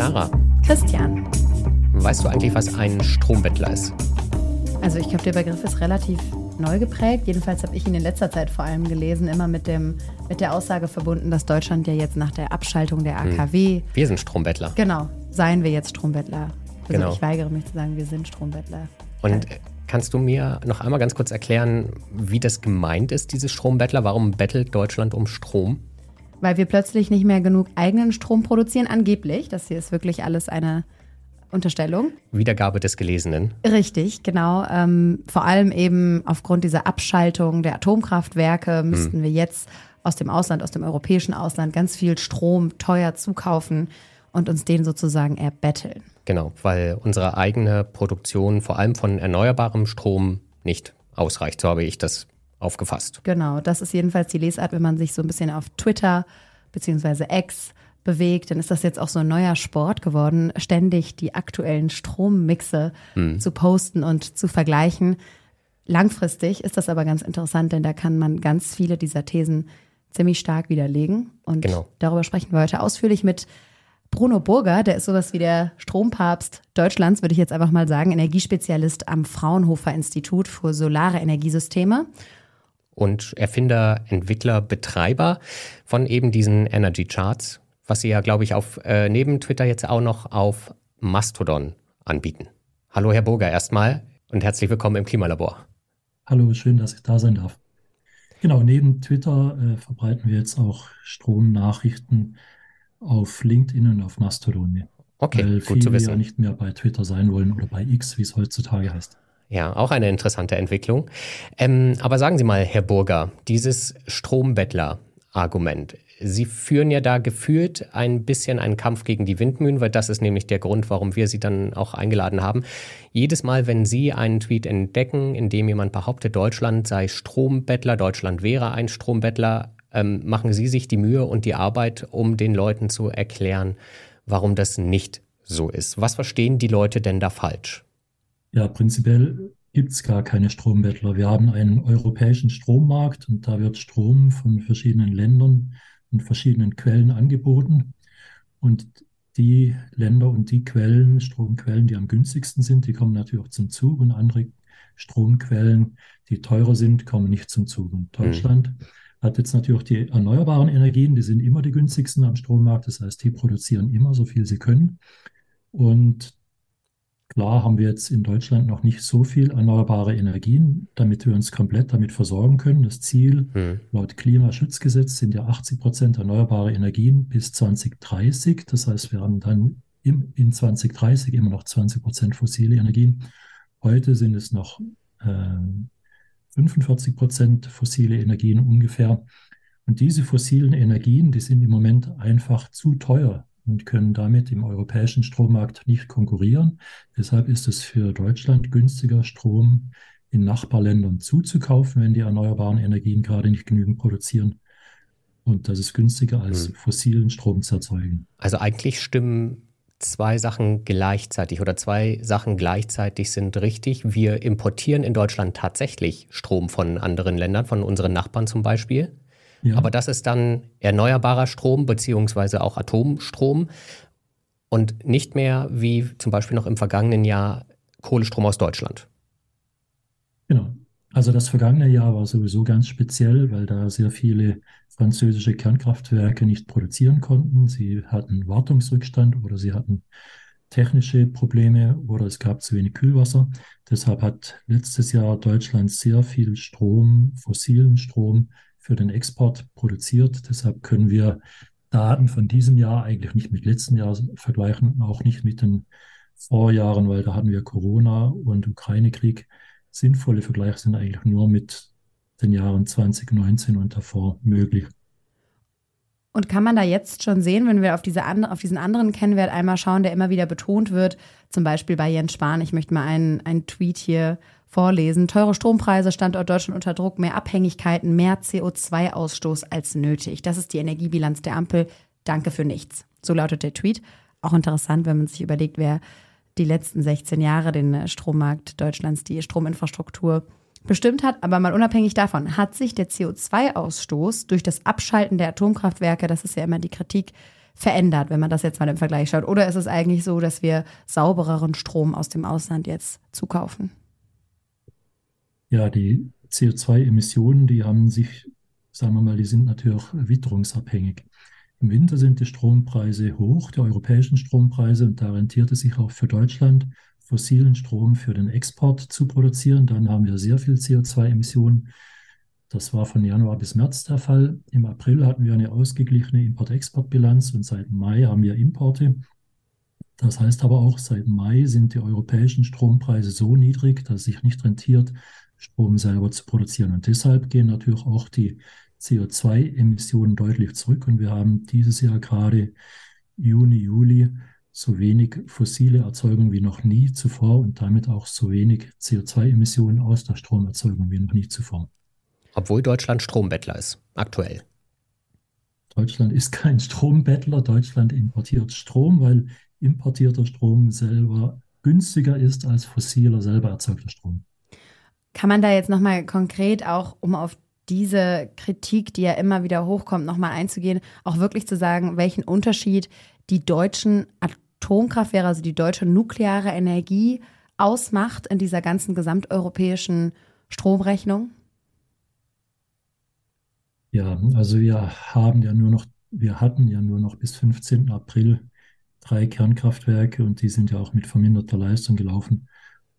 Clara. Christian. Weißt du eigentlich, was ein Strombettler ist? Also ich glaube, der Begriff ist relativ neu geprägt. Jedenfalls habe ich ihn in letzter Zeit vor allem gelesen, immer mit, dem, mit der Aussage verbunden, dass Deutschland ja jetzt nach der Abschaltung der AKW. Hm. Wir sind Strombettler. Genau, seien wir jetzt Strombettler. Also Genau. ich weigere mich zu sagen, wir sind Strombettler. Und kannst du mir noch einmal ganz kurz erklären, wie das gemeint ist, dieses Strombettler? Warum bettelt Deutschland um Strom? Weil wir plötzlich nicht mehr genug eigenen Strom produzieren, angeblich. Das hier ist wirklich alles eine Unterstellung. Wiedergabe des Gelesenen. Richtig, genau. Ähm, vor allem eben aufgrund dieser Abschaltung der Atomkraftwerke müssten wir jetzt aus dem Ausland, aus dem europäischen Ausland ganz viel Strom teuer zukaufen und uns den sozusagen erbetteln. Genau, weil unsere eigene Produktion vor allem von erneuerbarem Strom nicht ausreicht. So habe ich das aufgefasst. Genau, das ist jedenfalls die Lesart, wenn man sich so ein bisschen auf Twitter beziehungsweise X bewegt, dann ist das jetzt auch so ein neuer Sport geworden, ständig die aktuellen Strommixe zu posten und zu vergleichen. Langfristig ist das aber ganz interessant, denn da kann man ganz viele dieser Thesen ziemlich stark widerlegen. Und Genau. darüber sprechen wir heute ausführlich mit Bruno Burger, der ist sowas wie der Strompapst Deutschlands, würde ich jetzt einfach mal sagen, Energiespezialist am Fraunhofer Institut für Solare Energiesysteme. Und Erfinder, Entwickler, Betreiber von eben diesen Energy Charts, was sie ja, glaube ich, auf äh, neben Twitter jetzt auch noch auf Mastodon anbieten. Hallo, Herr Burger, erstmal und herzlich willkommen im Klimalabor. Hallo, schön, dass ich da sein darf. Genau, neben Twitter äh, verbreiten wir jetzt auch Stromnachrichten auf LinkedIn und auf Mastodon. Okay, weil gut viele zu wissen. ja nicht mehr bei Twitter sein wollen oder bei X, wie es heutzutage heißt. Ja, auch eine interessante Entwicklung. Ähm, aber sagen Sie mal, Herr Burger, dieses Strombettler-Argument. Sie führen ja da gefühlt ein bisschen einen Kampf gegen die Windmühlen, weil das ist nämlich der Grund, warum wir Sie dann auch eingeladen haben. Jedes Mal, wenn Sie einen Tweet entdecken, in dem jemand behauptet, Deutschland sei Strombettler, Deutschland wäre ein Strombettler, ähm, machen Sie sich die Mühe und die Arbeit, um den Leuten zu erklären, warum das nicht so ist. Was verstehen die Leute denn da falsch? Ja, prinzipiell gibt es gar keine Strombettler. Wir haben einen europäischen Strommarkt und da wird Strom von verschiedenen Ländern und verschiedenen Quellen angeboten. Und die Länder und die Quellen, Stromquellen, die am günstigsten sind, die kommen natürlich auch zum Zug und andere Stromquellen, die teurer sind, kommen nicht zum Zug. Und Deutschland hat jetzt natürlich die erneuerbaren Energien, die sind immer die günstigsten am Strommarkt. Das heißt, die produzieren immer so viel sie können. Und Klar haben wir jetzt in Deutschland noch nicht so viel erneuerbare Energien, damit wir uns komplett damit versorgen können. Das Ziel Hm. laut Klimaschutzgesetz sind ja 80 Prozent erneuerbare Energien bis 2030. Das heißt, wir haben dann im, in 2030 immer noch 20 Prozent fossile Energien. Heute sind es noch äh, 45 Prozent fossile Energien ungefähr. Und diese fossilen Energien, die sind im Moment einfach zu teuer und können damit im europäischen Strommarkt nicht konkurrieren. Deshalb ist es für Deutschland günstiger, Strom in Nachbarländern zuzukaufen, wenn die erneuerbaren Energien gerade nicht genügend produzieren. Und das ist günstiger als Hm. fossilen Strom zu erzeugen. Also eigentlich stimmen zwei Sachen gleichzeitig oder zwei Sachen gleichzeitig sind richtig. Wir importieren in Deutschland tatsächlich Strom von anderen Ländern, von unseren Nachbarn zum Beispiel. Ja, Aber das ist dann erneuerbarer Strom beziehungsweise auch Atomstrom und nicht mehr wie zum Beispiel noch im vergangenen Jahr Kohlestrom aus Deutschland. genau. Also das vergangene Jahr war sowieso ganz speziell, weil da sehr viele französische Kernkraftwerke nicht produzieren konnten. Sie hatten Wartungsrückstand oder sie hatten technische Probleme oder es gab zu wenig Kühlwasser. Deshalb hat letztes Jahr Deutschland sehr viel Strom, fossilen Strom für den Export produziert. Deshalb können wir Daten von diesem Jahr eigentlich nicht mit letztem Jahr vergleichen, auch nicht mit den Vorjahren, weil da hatten wir Corona und Ukraine-Krieg. Sinnvolle Vergleiche sind eigentlich nur mit den Jahren 2019 und davor möglich. Und kann man da jetzt schon sehen, wenn wir auf, diese an, auf diesen anderen Kennwert einmal schauen, der immer wieder betont wird, zum Beispiel bei Jens Spahn, ich möchte mal einen, einen Tweet hier vorlesen. Teure Strompreise, Standort Deutschland unter Druck, mehr Abhängigkeiten, mehr CO2-Ausstoß als nötig. Das ist die Energiebilanz der Ampel. Danke für nichts. So lautet der Tweet. Auch interessant, wenn man sich überlegt, wer die letzten 16 Jahre den Strommarkt Deutschlands, die Strominfrastruktur bestimmt hat. Aber mal unabhängig davon, hat sich der CO2-Ausstoß durch das Abschalten der Atomkraftwerke, das ist ja immer die Kritik, verändert, wenn man das jetzt mal im Vergleich schaut? Oder ist es eigentlich so, dass wir saubereren Strom aus dem Ausland jetzt zukaufen? Ja, die CO2-Emissionen, die haben sich, sagen wir mal, die sind natürlich witterungsabhängig. Im Winter sind die Strompreise hoch, die europäischen Strompreise, und da rentiert es sich auch für Deutschland, fossilen Strom für den Export zu produzieren. Dann haben wir sehr viel CO2-Emissionen. Das war von Januar bis März der Fall. Im April hatten wir eine ausgeglichene Import-Export-Bilanz und seit Mai haben wir Importe. Das heißt aber auch, seit Mai sind die europäischen Strompreise so niedrig, dass es sich nicht rentiert, Strom selber zu produzieren. Und deshalb gehen natürlich auch die CO2-Emissionen deutlich zurück. Und wir haben dieses Jahr gerade Juni, Juli so wenig fossile Erzeugung wie noch nie zuvor und damit auch so wenig CO2-Emissionen aus der Stromerzeugung wie noch nie zuvor. Obwohl Deutschland Strombettler ist, aktuell. Deutschland ist kein Strombettler. Deutschland importiert Strom, weil importierter Strom selber günstiger ist als fossiler selber erzeugter Strom. Kann man da jetzt nochmal konkret auch, um auf diese Kritik, die ja immer wieder hochkommt, nochmal einzugehen, auch wirklich zu sagen, welchen Unterschied die deutschen Atomkraftwerke, also die deutsche nukleare Energie ausmacht in dieser ganzen gesamteuropäischen Stromrechnung? Ja, also wir haben ja nur noch, wir hatten ja nur noch bis 15. April drei Kernkraftwerke und die sind ja auch mit verminderter Leistung gelaufen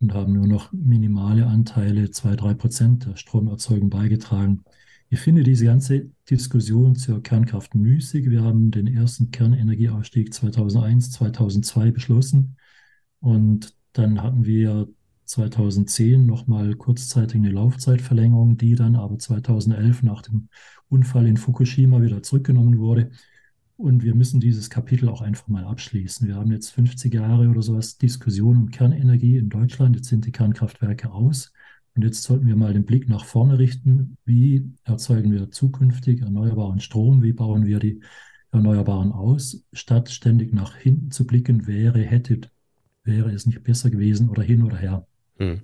und haben nur noch minimale Anteile, zwei, drei Prozent der Stromerzeugung beigetragen. Ich finde diese ganze Diskussion zur Kernkraft müßig. Wir haben den ersten Kernenergieausstieg 2001, 2002 beschlossen und dann hatten wir 2010 nochmal kurzzeitig eine Laufzeitverlängerung, die dann aber 2011 nach dem Unfall in Fukushima wieder zurückgenommen wurde. Und wir müssen dieses Kapitel auch einfach mal abschließen. Wir haben jetzt 50 Jahre oder sowas Diskussion um Kernenergie in Deutschland. Jetzt sind die Kernkraftwerke aus. Und jetzt sollten wir mal den Blick nach vorne richten. Wie erzeugen wir zukünftig erneuerbaren Strom? Wie bauen wir die Erneuerbaren aus? Statt ständig nach hinten zu blicken, wäre, hätte, wäre es nicht besser gewesen oder hin oder her. Hm.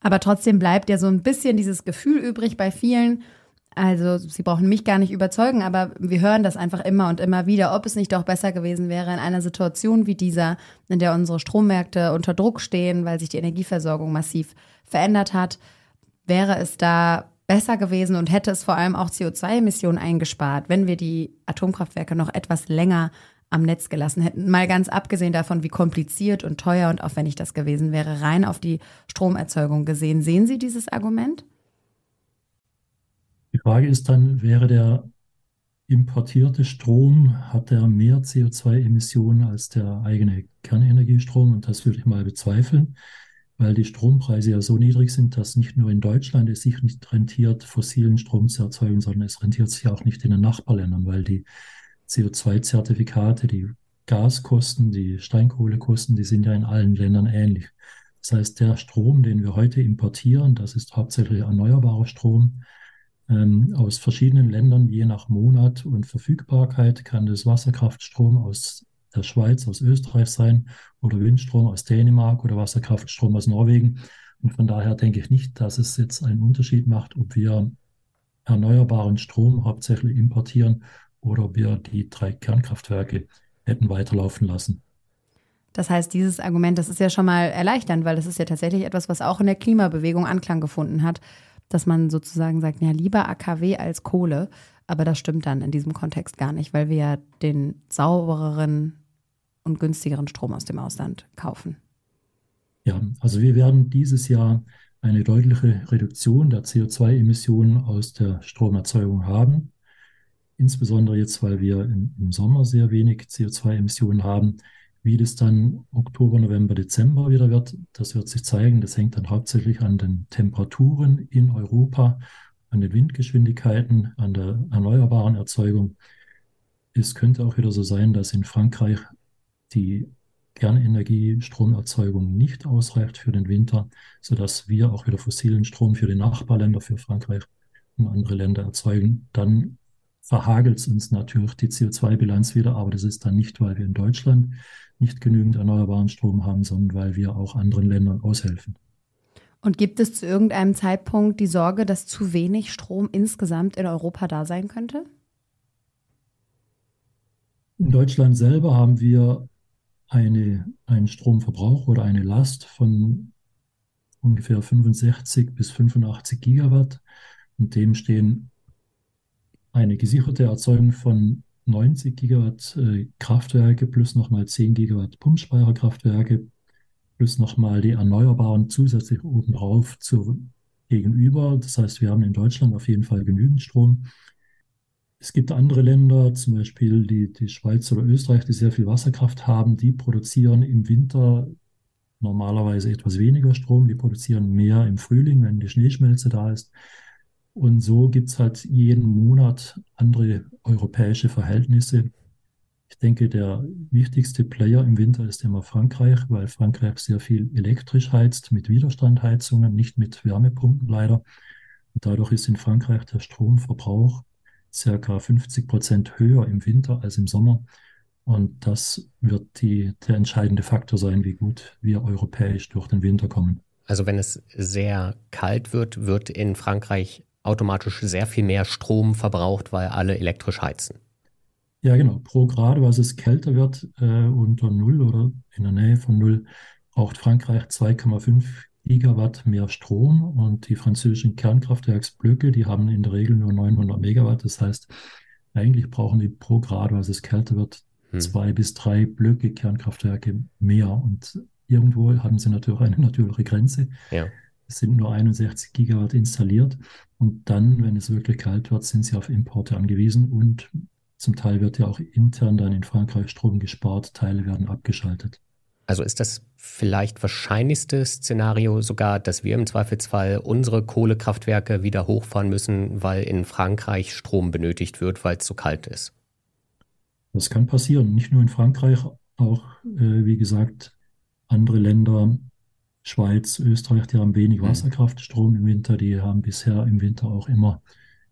Aber trotzdem bleibt ja so ein bisschen dieses Gefühl übrig bei vielen. Also, Sie brauchen mich gar nicht überzeugen, aber wir hören das einfach immer und immer wieder, ob es nicht doch besser gewesen wäre in einer Situation wie dieser, in der unsere Strommärkte unter Druck stehen, weil sich die Energieversorgung massiv verändert hat. Wäre es da besser gewesen und hätte es vor allem auch CO2-Emissionen eingespart, wenn wir die Atomkraftwerke noch etwas länger am Netz gelassen hätten. Mal ganz abgesehen davon, wie kompliziert und teuer und aufwendig das gewesen wäre, rein auf die Stromerzeugung gesehen. Sehen Sie dieses Argument? Die Frage ist dann, wäre der importierte Strom, hat er mehr CO2-Emissionen als der eigene Kernenergiestrom? Und das würde ich mal bezweifeln, weil die Strompreise ja so niedrig sind, dass nicht nur in Deutschland es sich nicht rentiert, fossilen Strom zu erzeugen, sondern es rentiert sich auch nicht in den Nachbarländern, weil die CO2-Zertifikate, die Gaskosten, die Steinkohlekosten, die sind ja in allen Ländern ähnlich. Das heißt, der Strom, den wir heute importieren, das ist hauptsächlich erneuerbarer Strom ähm, aus verschiedenen Ländern, je nach Monat und Verfügbarkeit kann das Wasserkraftstrom aus der Schweiz, aus Österreich sein oder Windstrom aus Dänemark oder Wasserkraftstrom aus Norwegen. Und von daher denke ich nicht, dass es jetzt einen Unterschied macht, ob wir erneuerbaren Strom hauptsächlich importieren oder ob wir die drei Kernkraftwerke hätten weiterlaufen lassen. Das heißt, dieses Argument, das ist ja schon mal erleichternd, weil das ist ja tatsächlich etwas, was auch in der Klimabewegung Anklang gefunden hat, dass man sozusagen sagt, ja, lieber AKW als Kohle. Aber das stimmt dann in diesem Kontext gar nicht, weil wir ja den saubereren und günstigeren Strom aus dem Ausland kaufen. Ja, also wir werden dieses Jahr eine deutliche Reduktion der CO2-Emissionen aus der Stromerzeugung haben. Insbesondere jetzt, weil wir im, Sommer sehr wenig CO2-Emissionen haben. Wie das dann Oktober, November, Dezember wieder wird, das wird sich zeigen. Das hängt dann hauptsächlich an den Temperaturen in Europa, an den Windgeschwindigkeiten, an der erneuerbaren Erzeugung. Es könnte auch wieder so sein, dass in Frankreich die Kernenergie-Stromerzeugung nicht ausreicht für den Winter, sodass wir auch wieder fossilen Strom für die Nachbarländer, für Frankreich und andere Länder erzeugen. Dann verhagelt es uns natürlich die CO2-Bilanz wieder, aber das ist dann nicht, weil wir in Deutschland nicht genügend erneuerbaren Strom haben, sondern weil wir auch anderen Ländern aushelfen. Und gibt es zu irgendeinem Zeitpunkt die Sorge, dass zu wenig Strom insgesamt in Europa da sein könnte? In Deutschland selber haben wir eine, einen Stromverbrauch oder eine Last von ungefähr 65 bis 85 Gigawatt. Und dem stehen eine gesicherte Erzeugung von 90 Gigawatt äh, Kraftwerke plus nochmal 10 Gigawatt Pumpspeicherkraftwerke plus nochmal die Erneuerbaren zusätzlich obendrauf zu, gegenüber. Das heißt, wir haben in Deutschland auf jeden Fall genügend Strom. Es gibt andere Länder, zum Beispiel die, die Schweiz oder Österreich, die sehr viel Wasserkraft haben. Die produzieren im Winter normalerweise etwas weniger Strom. Die produzieren mehr im Frühling, wenn die Schneeschmelze da ist. Und so gibt es halt jeden Monat andere europäische Verhältnisse. Ich denke, der wichtigste Player im Winter ist immer Frankreich, weil Frankreich sehr viel elektrisch heizt mit Widerstandheizungen, nicht mit Wärmepumpen leider. Und dadurch ist in Frankreich der Stromverbrauch circa 50 Prozent höher im Winter als im Sommer. Und das wird die, der entscheidende Faktor sein, wie gut wir europäisch durch den Winter kommen. Also wenn es sehr kalt wird, wird in Frankreich automatisch sehr viel mehr Strom verbraucht, weil alle elektrisch heizen. Ja, genau. Pro Grad, was es kälter wird, äh, unter Null oder in der Nähe von Null, braucht Frankreich 2,5 Gigawatt mehr Strom und die französischen Kernkraftwerksblöcke, die haben in der Regel nur 900 Megawatt. Das heißt, eigentlich brauchen die pro Grad, was es kälter wird, hm. zwei bis drei Blöcke Kernkraftwerke mehr. Und irgendwo haben sie natürlich eine natürliche Grenze. Ja. Es sind nur 61 Gigawatt installiert. Und dann, wenn es wirklich kalt wird, sind sie auf Importe angewiesen. Und zum Teil wird ja auch intern dann in Frankreich Strom gespart, Teile werden abgeschaltet. Also ist das vielleicht wahrscheinlichste Szenario sogar, dass wir im Zweifelsfall unsere Kohlekraftwerke wieder hochfahren müssen, weil in Frankreich Strom benötigt wird, weil es zu kalt ist? Das kann passieren. Nicht nur in Frankreich, auch, äh, wie gesagt, andere Länder, Schweiz, Österreich, die haben wenig mhm. Wasserkraftstrom im Winter. Die haben bisher im Winter auch immer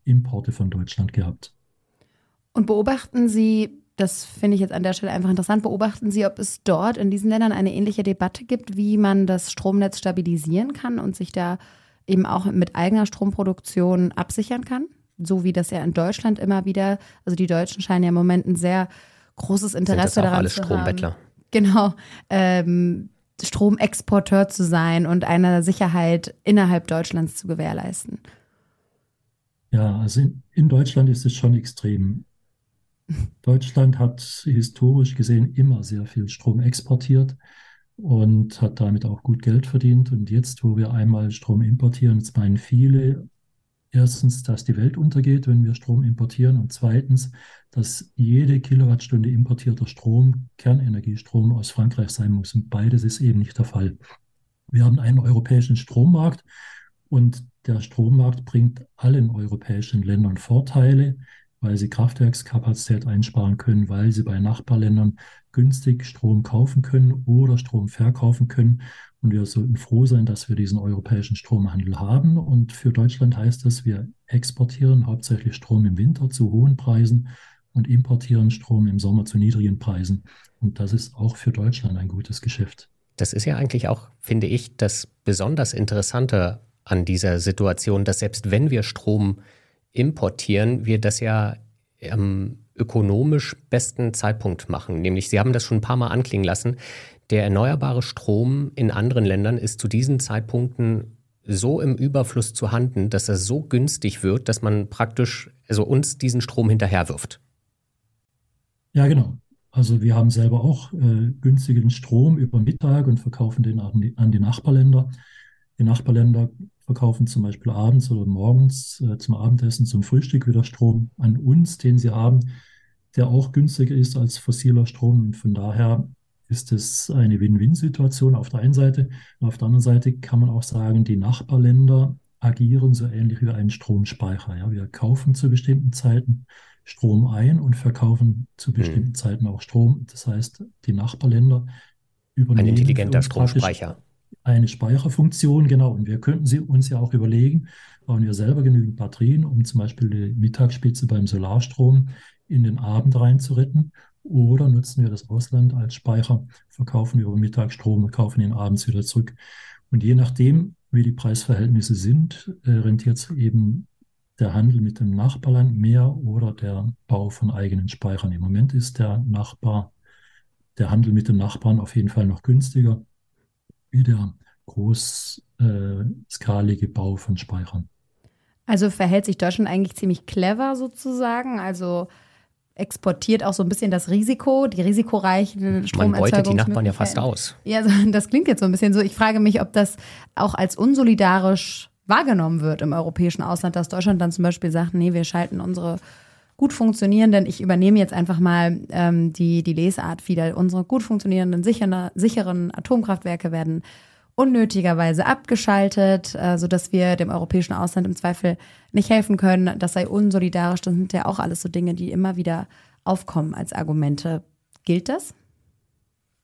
Importe von Deutschland gehabt. Und beobachten Sie das finde ich jetzt an der Stelle einfach interessant. Beobachten Sie, ob es dort in diesen Ländern eine ähnliche Debatte gibt, wie man das Stromnetz stabilisieren kann und sich da eben auch mit eigener Stromproduktion absichern kann? So wie das ja in Deutschland immer wieder, also die Deutschen scheinen ja im Moment ein sehr großes Interesse Sind das auch daran alle zu Strombettler. haben. Genau, ähm, Stromexporteur zu sein und eine Sicherheit innerhalb Deutschlands zu gewährleisten. Ja, also in, in Deutschland ist es schon extrem. Deutschland hat historisch gesehen immer sehr viel Strom exportiert und hat damit auch gut Geld verdient. Und jetzt, wo wir einmal Strom importieren, jetzt meinen viele erstens, dass die Welt untergeht, wenn wir Strom importieren und zweitens, dass jede Kilowattstunde importierter Strom Kernenergiestrom aus Frankreich sein muss. Und beides ist eben nicht der Fall. Wir haben einen europäischen Strommarkt und der Strommarkt bringt allen europäischen Ländern Vorteile weil sie Kraftwerkskapazität einsparen können, weil sie bei Nachbarländern günstig Strom kaufen können oder Strom verkaufen können. Und wir sollten froh sein, dass wir diesen europäischen Stromhandel haben. Und für Deutschland heißt das, wir exportieren hauptsächlich Strom im Winter zu hohen Preisen und importieren Strom im Sommer zu niedrigen Preisen. Und das ist auch für Deutschland ein gutes Geschäft. Das ist ja eigentlich auch, finde ich, das besonders Interessante an dieser Situation, dass selbst wenn wir Strom importieren, wir das ja am ökonomisch besten Zeitpunkt machen. Nämlich, Sie haben das schon ein paar Mal anklingen lassen, der erneuerbare Strom in anderen Ländern ist zu diesen Zeitpunkten so im Überfluss zu handen, dass er so günstig wird, dass man praktisch also uns diesen Strom hinterherwirft. Ja, genau. Also wir haben selber auch äh, günstigen Strom über Mittag und verkaufen den an die, an die Nachbarländer. Die Nachbarländer verkaufen zum Beispiel abends oder morgens äh, zum Abendessen, zum Frühstück wieder Strom an uns, den sie haben, der auch günstiger ist als fossiler Strom. Und von daher ist es eine Win-Win-Situation auf der einen Seite. Auf der anderen Seite kann man auch sagen, die Nachbarländer agieren so ähnlich wie ein Stromspeicher. Ja, wir kaufen zu bestimmten Zeiten Strom ein und verkaufen zu mhm. bestimmten mhm. Zeiten auch Strom. Das heißt, die Nachbarländer übernehmen. Ein intelligenter Stromspeicher eine Speicherfunktion, genau. Und wir könnten sie uns ja auch überlegen, bauen wir selber genügend Batterien, um zum Beispiel die Mittagsspitze beim Solarstrom in den Abend reinzuretten. Oder nutzen wir das Ausland als Speicher, verkaufen über Mittag Strom und kaufen ihn abends wieder zurück. Und je nachdem, wie die Preisverhältnisse sind, äh, rentiert es eben der Handel mit dem Nachbarland mehr oder der Bau von eigenen Speichern. Im Moment ist der Nachbar, der Handel mit dem Nachbarn auf jeden Fall noch günstiger wie der großskalige Bau von Speichern. Also verhält sich Deutschland eigentlich ziemlich clever sozusagen. Also exportiert auch so ein bisschen das Risiko, die risikoreichen Stromerzeugung. Man beutet die Nachbarn ja fast aus. Ja, das klingt jetzt so ein bisschen so. Ich frage mich, ob das auch als unsolidarisch wahrgenommen wird im europäischen Ausland, dass Deutschland dann zum Beispiel sagt, nee, wir schalten unsere gut funktionierenden, ich übernehme jetzt einfach mal ähm, die, die Lesart wieder, unsere gut funktionierenden, sicheren, sicheren Atomkraftwerke werden unnötigerweise abgeschaltet, äh, sodass wir dem europäischen Ausland im Zweifel nicht helfen können. Das sei unsolidarisch. Das sind ja auch alles so Dinge, die immer wieder aufkommen als Argumente. Gilt das?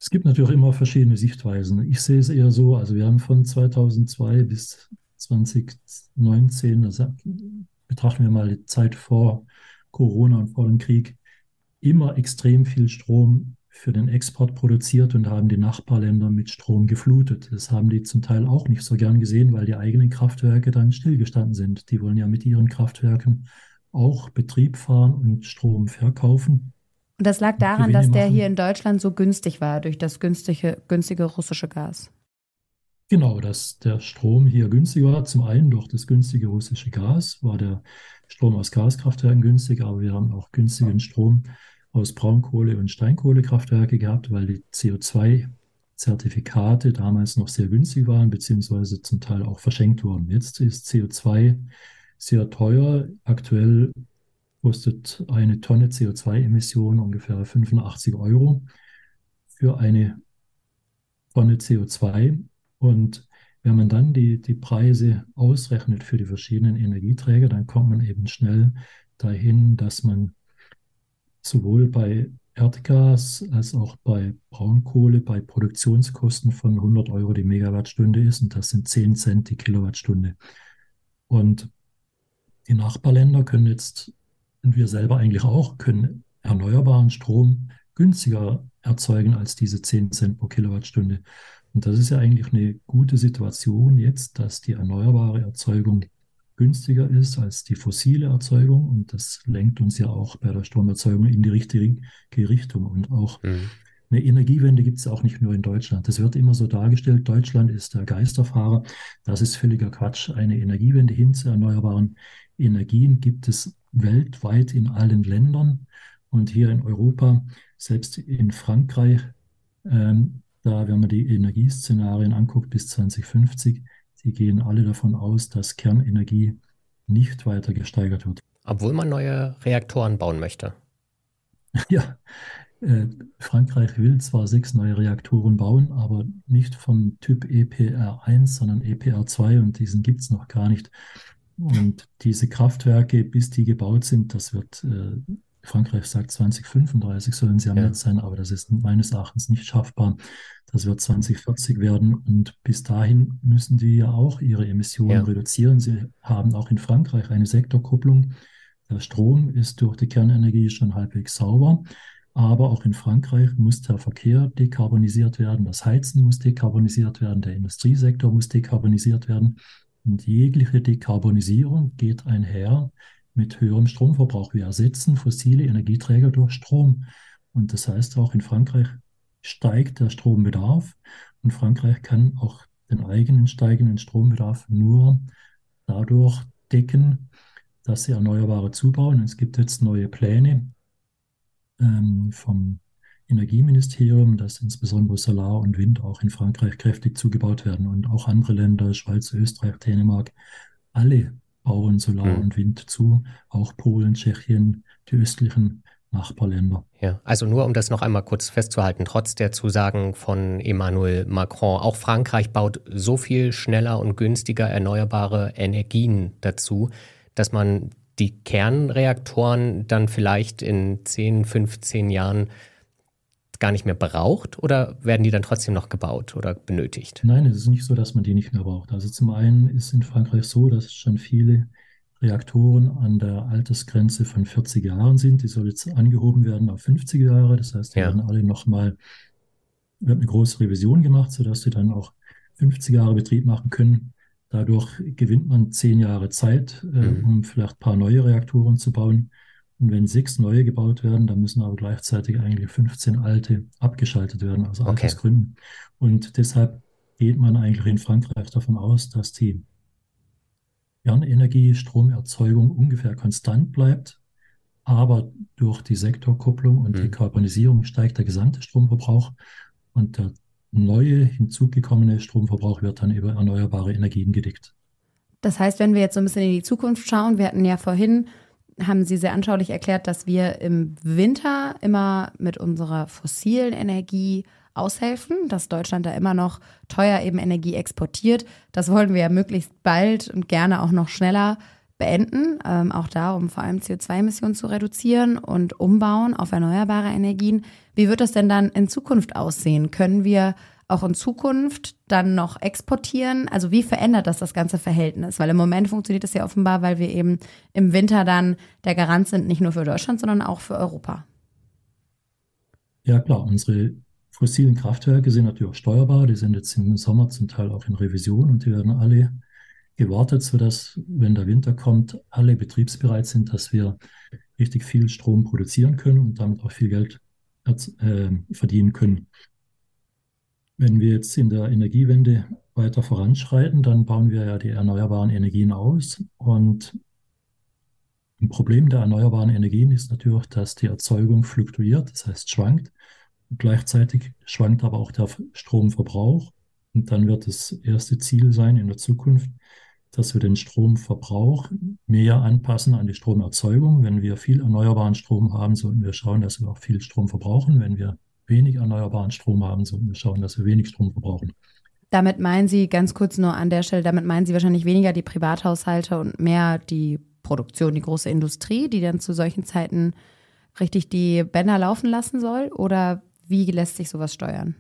Es gibt natürlich immer verschiedene Sichtweisen. Ich sehe es eher so, also wir haben von 2002 bis 2019, also betrachten wir mal die Zeit vor Corona und vor dem Krieg, immer extrem viel Strom für den Export produziert und haben die Nachbarländer mit Strom geflutet. Das haben die zum Teil auch nicht so gern gesehen, weil die eigenen Kraftwerke dann stillgestanden sind. Die wollen ja mit ihren Kraftwerken auch Betrieb fahren und Strom verkaufen. Und das lag daran, dass der machen. hier in Deutschland so günstig war durch das günstige, günstige russische Gas. Genau, dass der Strom hier günstig war. Zum einen durch das günstige russische Gas war der Strom aus Gaskraftwerken günstig, aber wir haben auch günstigen Strom aus Braunkohle- und Steinkohlekraftwerke gehabt, weil die CO2-Zertifikate damals noch sehr günstig waren, beziehungsweise zum Teil auch verschenkt wurden. Jetzt ist CO2 sehr teuer. Aktuell kostet eine Tonne CO2-Emission ungefähr 85 Euro für eine Tonne CO2. Und wenn man dann die, die Preise ausrechnet für die verschiedenen Energieträger, dann kommt man eben schnell dahin, dass man sowohl bei Erdgas als auch bei Braunkohle bei Produktionskosten von 100 Euro die Megawattstunde ist und das sind 10 Cent die Kilowattstunde. Und die Nachbarländer können jetzt, und wir selber eigentlich auch, können erneuerbaren Strom günstiger erzeugen als diese 10 Cent pro Kilowattstunde. Und das ist ja eigentlich eine gute Situation jetzt, dass die erneuerbare Erzeugung günstiger ist als die fossile Erzeugung. Und das lenkt uns ja auch bei der Stromerzeugung in die richtige Richtung. Und auch mhm. eine Energiewende gibt es auch nicht nur in Deutschland. Das wird immer so dargestellt, Deutschland ist der Geisterfahrer. Das ist völliger Quatsch. Eine Energiewende hin zu erneuerbaren Energien gibt es weltweit in allen Ländern. Und hier in Europa, selbst in Frankreich, ähm, da, wenn man die Energieszenarien anguckt bis 2050, Sie gehen alle davon aus, dass Kernenergie nicht weiter gesteigert wird. Obwohl man neue Reaktoren bauen möchte. Ja, äh, Frankreich will zwar sechs neue Reaktoren bauen, aber nicht vom Typ EPR1, sondern EPR2 und diesen gibt es noch gar nicht. Und diese Kraftwerke, bis die gebaut sind, das wird äh, Frankreich sagt 2035 sollen sie am ja. Netz sein, aber das ist meines Erachtens nicht schaffbar. Das wird 2040 werden und bis dahin müssen die ja auch ihre Emissionen ja. reduzieren. Sie haben auch in Frankreich eine Sektorkupplung. Der Strom ist durch die Kernenergie schon halbwegs sauber. Aber auch in Frankreich muss der Verkehr dekarbonisiert werden, das Heizen muss dekarbonisiert werden, der Industriesektor muss dekarbonisiert werden. Und jegliche Dekarbonisierung geht einher mit höherem Stromverbrauch. Wir ersetzen fossile Energieträger durch Strom. Und das heißt, auch in Frankreich steigt der Strombedarf und Frankreich kann auch den eigenen steigenden Strombedarf nur dadurch decken, dass sie Erneuerbare zubauen. Und es gibt jetzt neue Pläne ähm, vom Energieministerium, dass insbesondere Solar und Wind auch in Frankreich kräftig zugebaut werden und auch andere Länder, Schweiz, Österreich, Dänemark, alle bauen Solar mhm. und Wind zu, auch Polen, Tschechien, die östlichen Nachbarländer. Ja, also nur um das noch einmal kurz festzuhalten, trotz der Zusagen von Emmanuel Macron, auch Frankreich baut so viel schneller und günstiger erneuerbare Energien dazu, dass man die Kernreaktoren dann vielleicht in 10, 15 Jahren gar nicht mehr braucht oder werden die dann trotzdem noch gebaut oder benötigt? Nein, es ist nicht so, dass man die nicht mehr braucht. Also zum einen ist in Frankreich so, dass schon viele Reaktoren an der Altersgrenze von 40 Jahren sind. Die soll jetzt angehoben werden auf 50 Jahre. Das heißt, die ja. werden alle nochmal, wird eine große Revision gemacht, sodass sie dann auch 50 Jahre Betrieb machen können. Dadurch gewinnt man zehn Jahre Zeit, äh, mhm. um vielleicht ein paar neue Reaktoren zu bauen. Und wenn sechs neue gebaut werden, dann müssen aber gleichzeitig eigentlich 15 alte abgeschaltet werden, aus okay. Altersgründen. Und deshalb geht man eigentlich in Frankreich davon aus, dass die Kernenergie, Stromerzeugung ungefähr konstant bleibt, aber durch die Sektorkupplung und mhm. die Karbonisierung steigt der gesamte Stromverbrauch und der neue hinzugekommene Stromverbrauch wird dann über erneuerbare Energien gedeckt. Das heißt, wenn wir jetzt so ein bisschen in die Zukunft schauen, wir hatten ja vorhin haben Sie sehr anschaulich erklärt, dass wir im Winter immer mit unserer fossilen Energie aushelfen, dass Deutschland da immer noch teuer eben Energie exportiert. Das wollen wir ja möglichst bald und gerne auch noch schneller beenden, ähm, auch da, um vor allem CO2-Emissionen zu reduzieren und umbauen auf erneuerbare Energien. Wie wird das denn dann in Zukunft aussehen? Können wir auch in Zukunft dann noch exportieren? Also wie verändert das das ganze Verhältnis? Weil im Moment funktioniert das ja offenbar, weil wir eben im Winter dann der Garant sind, nicht nur für Deutschland, sondern auch für Europa. Ja klar, unsere fossilen Kraftwerke sind natürlich auch steuerbar. Die sind jetzt im Sommer zum Teil auch in Revision und die werden alle gewartet, sodass, wenn der Winter kommt, alle betriebsbereit sind, dass wir richtig viel Strom produzieren können und damit auch viel Geld äh, verdienen können. Wenn wir jetzt in der Energiewende weiter voranschreiten, dann bauen wir ja die erneuerbaren Energien aus. Und ein Problem der erneuerbaren Energien ist natürlich, dass die Erzeugung fluktuiert, das heißt schwankt. Gleichzeitig schwankt aber auch der Stromverbrauch. Und dann wird das erste Ziel sein in der Zukunft, dass wir den Stromverbrauch mehr anpassen an die Stromerzeugung. Wenn wir viel erneuerbaren Strom haben, sollten wir schauen, dass wir auch viel Strom verbrauchen. Wenn wir wenig erneuerbaren Strom haben, sollten wir schauen, dass wir wenig Strom verbrauchen. Damit meinen Sie, ganz kurz nur an der Stelle, damit meinen Sie wahrscheinlich weniger die Privathaushalte und mehr die Produktion, die große Industrie, die dann zu solchen Zeiten richtig die Bänder laufen lassen soll? Oder wie lässt sich sowas steuern?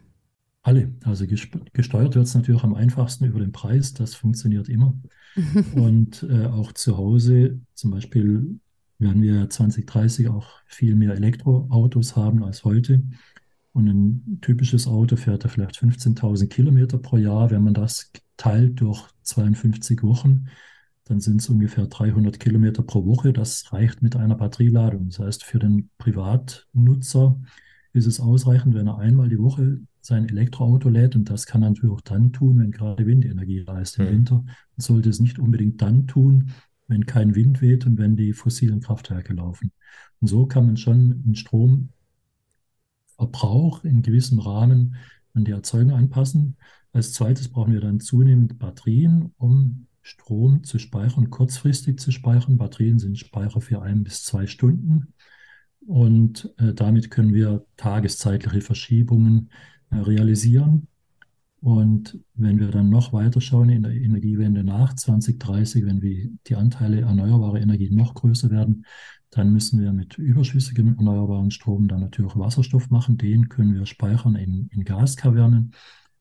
Alle. Also gesteuert wird es natürlich am einfachsten über den Preis. Das funktioniert immer. und äh, auch zu Hause, zum Beispiel werden wir 2030 auch viel mehr Elektroautos haben als heute. Und ein typisches Auto fährt da vielleicht 15.000 Kilometer pro Jahr. Wenn man das teilt durch 52 Wochen, dann sind es ungefähr 300 Kilometer pro Woche. Das reicht mit einer Batterieladung. Das heißt, für den Privatnutzer ist es ausreichend, wenn er einmal die Woche sein Elektroauto lädt. Und das kann er natürlich auch dann tun, wenn gerade Windenergie da ist im mhm. Winter. Und sollte es nicht unbedingt dann tun, wenn kein Wind weht und wenn die fossilen Kraftwerke laufen. Und so kann man schon einen Strom Verbrauch in gewissem Rahmen an die Erzeugung anpassen. Als zweites brauchen wir dann zunehmend Batterien, um Strom zu speichern, kurzfristig zu speichern. Batterien sind Speicher für ein bis zwei Stunden. Und äh, damit können wir tageszeitliche Verschiebungen äh, realisieren. Und wenn wir dann noch weiter schauen in der Energiewende nach 2030, wenn wir die Anteile erneuerbarer Energie noch größer werden, dann müssen wir mit überschüssigem erneuerbaren Strom dann natürlich Wasserstoff machen. Den können wir speichern in, in Gaskavernen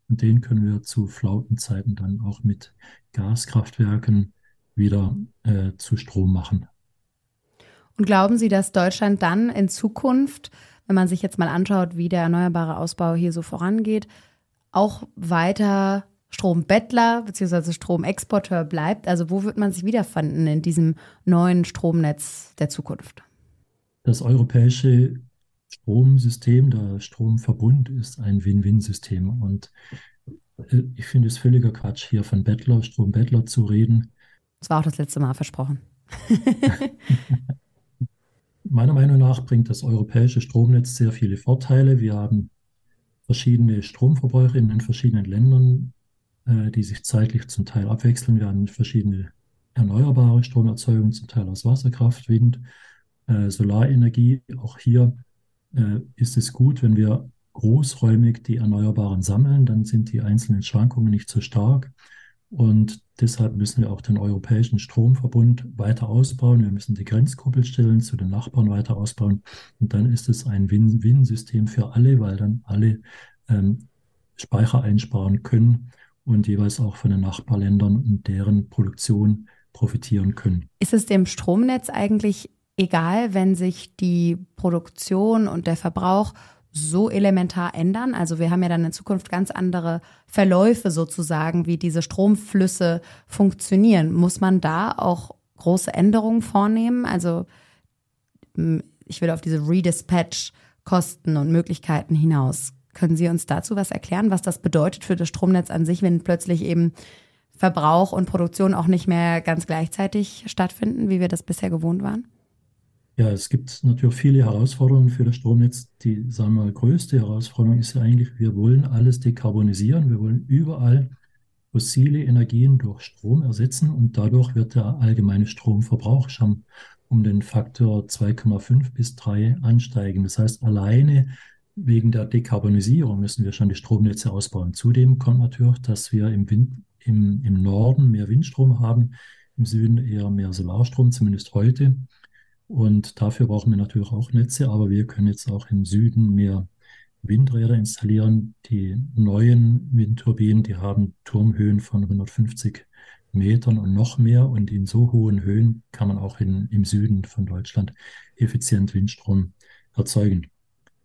und den können wir zu Flautenzeiten dann auch mit Gaskraftwerken wieder äh, zu Strom machen. Und glauben Sie, dass Deutschland dann in Zukunft, wenn man sich jetzt mal anschaut, wie der erneuerbare Ausbau hier so vorangeht, auch weiter Strombettler bzw. Stromexporteur bleibt? Also wo wird man sich wiederfinden in diesem neuen Stromnetz der Zukunft? Das europäische Stromsystem, der Stromverbund ist ein Win-Win-System. Und äh, ich finde es völliger Quatsch, hier von Bettler, Strombettler zu reden. Das war auch das letzte Mal versprochen. Meiner Meinung nach bringt das europäische Stromnetz sehr viele Vorteile. Wir haben verschiedene Stromverbräuche in den verschiedenen Ländern die sich zeitlich zum Teil abwechseln. Wir haben verschiedene erneuerbare Stromerzeugung, zum Teil aus Wasserkraft, Wind, äh, Solarenergie. Auch hier äh, ist es gut, wenn wir großräumig die Erneuerbaren sammeln, dann sind die einzelnen Schwankungen nicht so stark. Und deshalb müssen wir auch den europäischen Stromverbund weiter ausbauen. Wir müssen die Grenzkuppelstellen zu den Nachbarn weiter ausbauen. Und dann ist es ein Win-Win-System für alle, weil dann alle ähm, Speicher einsparen können und jeweils auch von den Nachbarländern und deren Produktion profitieren können. Ist es dem Stromnetz eigentlich egal, wenn sich die Produktion und der Verbrauch so elementar ändern? Also wir haben ja dann in Zukunft ganz andere Verläufe sozusagen, wie diese Stromflüsse funktionieren. Muss man da auch große Änderungen vornehmen? Also ich will auf diese Redispatch-Kosten und Möglichkeiten hinaus. Können Sie uns dazu was erklären, was das bedeutet für das Stromnetz an sich, wenn plötzlich eben Verbrauch und Produktion auch nicht mehr ganz gleichzeitig stattfinden, wie wir das bisher gewohnt waren? Ja, es gibt natürlich viele Herausforderungen für das Stromnetz. Die, sagen wir, größte Herausforderung ist ja eigentlich, wir wollen alles dekarbonisieren. Wir wollen überall fossile Energien durch Strom ersetzen und dadurch wird der allgemeine Stromverbrauch schon um den Faktor 2,5 bis 3 ansteigen. Das heißt, alleine wegen der Dekarbonisierung müssen wir schon die Stromnetze ausbauen. Zudem kommt natürlich, dass wir im, Wind, im, im Norden mehr Windstrom haben, im Süden eher mehr Solarstrom, zumindest heute. Und dafür brauchen wir natürlich auch Netze, aber wir können jetzt auch im Süden mehr Windräder installieren. Die neuen Windturbinen, die haben Turmhöhen von 150 Metern und noch mehr. Und in so hohen Höhen kann man auch in, im Süden von Deutschland effizient Windstrom erzeugen.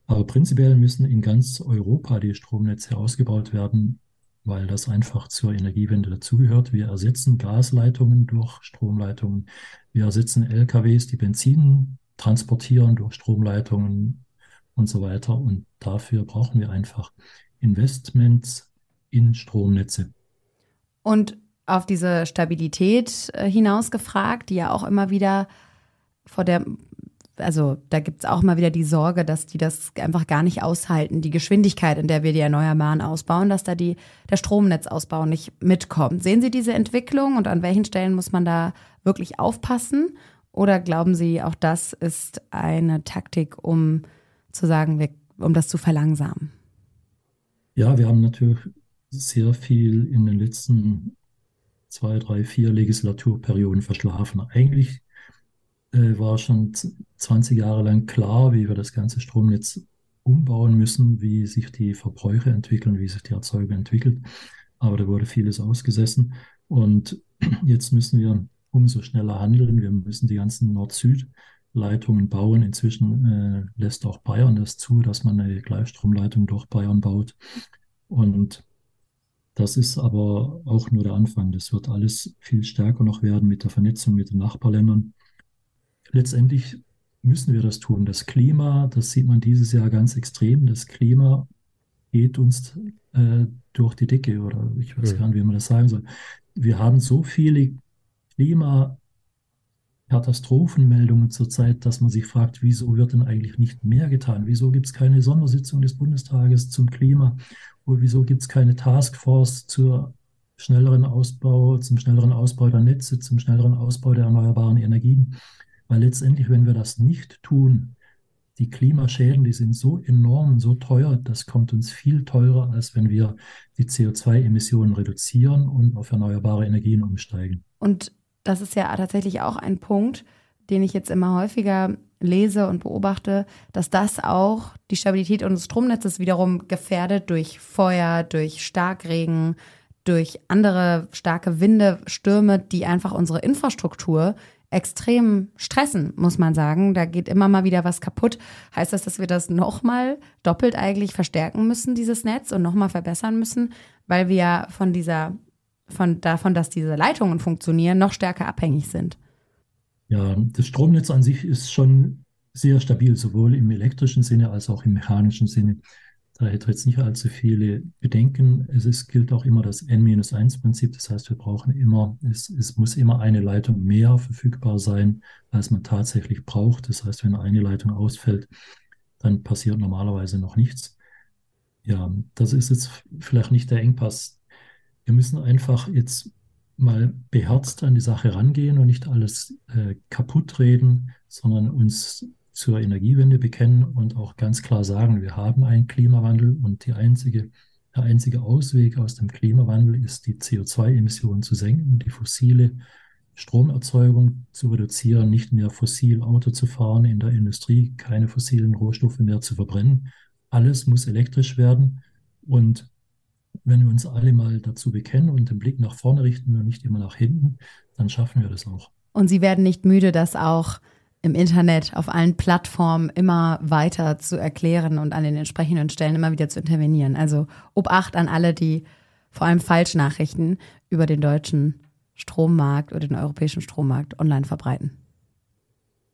Aber prinzipiell müssen in ganz Europa die Stromnetze ausgebaut werden, weil das einfach zur Energiewende dazugehört. Wir ersetzen Gasleitungen durch Stromleitungen. Wir ersetzen LKWs, die Benzin transportieren durch Stromleitungen und so weiter. Und dafür brauchen wir einfach Investments in Stromnetze. Und auf diese Stabilität äh, hinaus gefragt, die ja auch immer wieder vor der, also da gibt es auch immer wieder die Sorge, dass die das einfach gar nicht aushalten, die Geschwindigkeit, in der wir die Erneuerbaren ausbauen, dass da die, der Stromnetzausbau nicht mitkommt. Sehen Sie diese Entwicklung und an welchen Stellen muss man da wirklich aufpassen? Oder glauben Sie, auch das ist eine Taktik, um zu sagen, um das zu verlangsamen? Ja, wir haben natürlich sehr viel in den letzten zwei, drei, vier Legislaturperioden verschlafen. Eigentlich äh, war schon 20 Jahre lang klar, wie wir das ganze Stromnetz umbauen müssen, wie sich die Verbräuche entwickeln, wie sich die Erzeugung entwickelt. Aber da wurde vieles ausgesessen. Und jetzt müssen wir umso schneller handeln. Wir müssen die ganzen Nord-Süd-Leitungen bauen. Inzwischen äh, lässt auch Bayern das zu, dass man eine Gleichstromleitung durch Bayern baut. Und das ist aber auch nur der Anfang. Das wird alles viel stärker noch werden mit der Vernetzung mit den Nachbarländern. Letztendlich müssen wir das tun. Das Klima, das sieht man dieses Jahr ganz extrem. Das Klima geht uns äh, durch die Decke oder ich weiß gar nicht, wie man das sagen soll. Wir haben so viele Klima Katastrophenmeldungen zurzeit, dass man sich fragt, wieso wird denn eigentlich nicht mehr getan? Wieso gibt es keine Sondersitzung des Bundestages zum Klima? Oder wieso gibt es keine Taskforce zur schnelleren Ausbau, zum schnelleren Ausbau der Netze, zum schnelleren Ausbau der erneuerbaren Energien? Weil letztendlich, wenn wir das nicht tun, die Klimaschäden, die sind so enorm so teuer, das kommt uns viel teurer, als wenn wir die CO2-Emissionen reduzieren und auf erneuerbare Energien umsteigen. Und das ist ja tatsächlich auch ein Punkt, den ich jetzt immer häufiger lese und beobachte, dass das auch die Stabilität unseres Stromnetzes wiederum gefährdet durch Feuer, durch Starkregen, durch andere starke Winde, Stürme, die einfach unsere Infrastruktur extrem stressen, muss man sagen. Da geht immer mal wieder was kaputt. Heißt das, dass wir das nochmal doppelt eigentlich verstärken müssen, dieses Netz, und nochmal verbessern müssen, weil wir von dieser von davon, dass diese Leitungen funktionieren, noch stärker abhängig sind. Ja, das Stromnetz an sich ist schon sehr stabil, sowohl im elektrischen Sinne als auch im mechanischen Sinne. Da hätte jetzt nicht allzu viele Bedenken. Es ist, gilt auch immer das N-1-Prinzip. Das heißt, wir brauchen immer, es, es muss immer eine Leitung mehr verfügbar sein, als man tatsächlich braucht. Das heißt, wenn eine Leitung ausfällt, dann passiert normalerweise noch nichts. Ja, das ist jetzt vielleicht nicht der Engpass, wir müssen einfach jetzt mal beherzt an die Sache rangehen und nicht alles äh, kaputt reden, sondern uns zur Energiewende bekennen und auch ganz klar sagen, wir haben einen Klimawandel und die einzige, der einzige Ausweg aus dem Klimawandel ist, die CO2-Emissionen zu senken, die fossile Stromerzeugung zu reduzieren, nicht mehr fossil Auto zu fahren, in der Industrie keine fossilen Rohstoffe mehr zu verbrennen. Alles muss elektrisch werden und wenn wir uns alle mal dazu bekennen und den Blick nach vorne richten und nicht immer nach hinten, dann schaffen wir das auch. Und Sie werden nicht müde, das auch im Internet, auf allen Plattformen immer weiter zu erklären und an den entsprechenden Stellen immer wieder zu intervenieren. Also Obacht an alle, die vor allem Falschnachrichten über den deutschen Strommarkt oder den europäischen Strommarkt online verbreiten.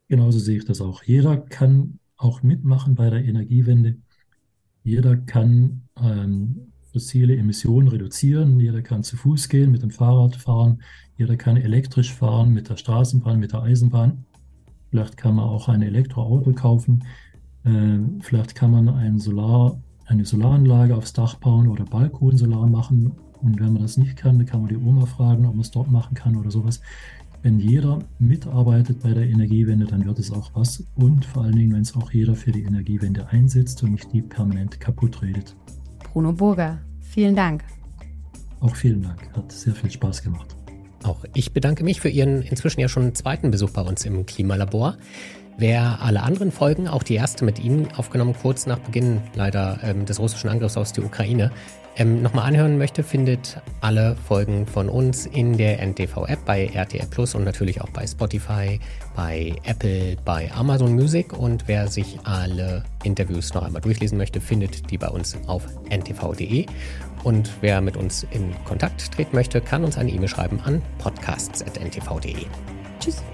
Genauso sehe ich das auch. Jeder kann auch mitmachen bei der Energiewende. Jeder kann ähm, fossile Emissionen reduzieren. Jeder kann zu Fuß gehen, mit dem Fahrrad fahren. Jeder kann elektrisch fahren, mit der Straßenbahn, mit der Eisenbahn. Vielleicht kann man auch ein Elektroauto kaufen. Äh, vielleicht kann man ein Solar, eine Solaranlage aufs Dach bauen oder Balkonsolar machen. Und wenn man das nicht kann, dann kann man die Oma fragen, ob man es dort machen kann oder sowas. Wenn jeder mitarbeitet bei der Energiewende, dann wird es auch was. Und vor allen Dingen, wenn es auch jeder für die Energiewende einsetzt und nicht die permanent kaputt redet. Bruno Burger, vielen Dank. Auch vielen Dank. Hat sehr viel Spaß gemacht. Auch ich bedanke mich für Ihren inzwischen ja schon zweiten Besuch bei uns im Klimalabor. Wer alle anderen Folgen, auch die erste mit Ihnen, aufgenommen kurz nach Beginn leider ähm, des russischen Angriffs aus der Ukraine, ähm, nochmal anhören möchte, findet alle Folgen von uns in der NTV-App bei RTL Plus und natürlich auch bei Spotify, bei Apple, bei Amazon Music. Und wer sich alle Interviews noch einmal durchlesen möchte, findet die bei uns auf ntv.de. Und wer mit uns in Kontakt treten möchte, kann uns eine E-Mail schreiben an podcasts.ntv.de. Tschüss.